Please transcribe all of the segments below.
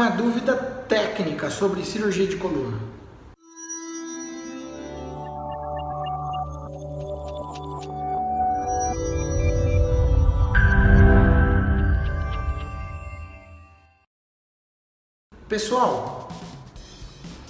uma dúvida técnica sobre cirurgia de coluna. Pessoal,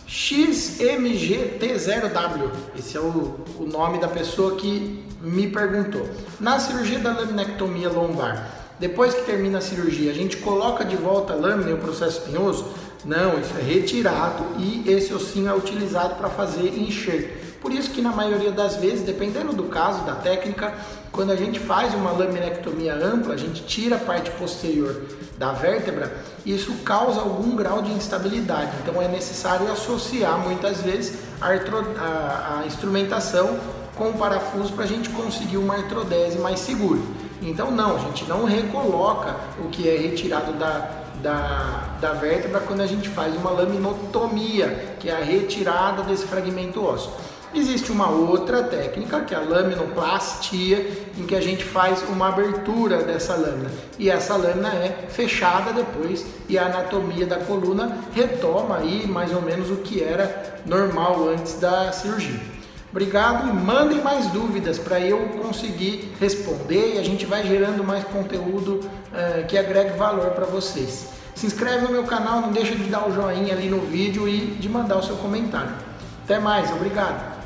XMGT0W, esse é o, o nome da pessoa que me perguntou. Na cirurgia da laminectomia lombar, depois que termina a cirurgia, a gente coloca de volta a lâmina e o processo espinhoso? Não, isso é retirado e esse ossinho é utilizado para fazer enxerto. Por isso que na maioria das vezes, dependendo do caso, da técnica, quando a gente faz uma laminectomia ampla, a gente tira a parte posterior da vértebra, isso causa algum grau de instabilidade. Então é necessário associar muitas vezes a, a, a instrumentação com parafuso para a gente conseguir uma artrodese mais segura. Então não, a gente não recoloca o que é retirado da, da, da vértebra quando a gente faz uma laminotomia, que é a retirada desse fragmento ósseo. Existe uma outra técnica, que é a laminoplastia, em que a gente faz uma abertura dessa lâmina. E essa lâmina é fechada depois e a anatomia da coluna retoma aí mais ou menos o que era normal antes da cirurgia. Obrigado e mandem mais dúvidas para eu conseguir responder e a gente vai gerando mais conteúdo uh, que agregue valor para vocês. Se inscreve no meu canal, não deixa de dar o joinha ali no vídeo e de mandar o seu comentário. Até mais, obrigado!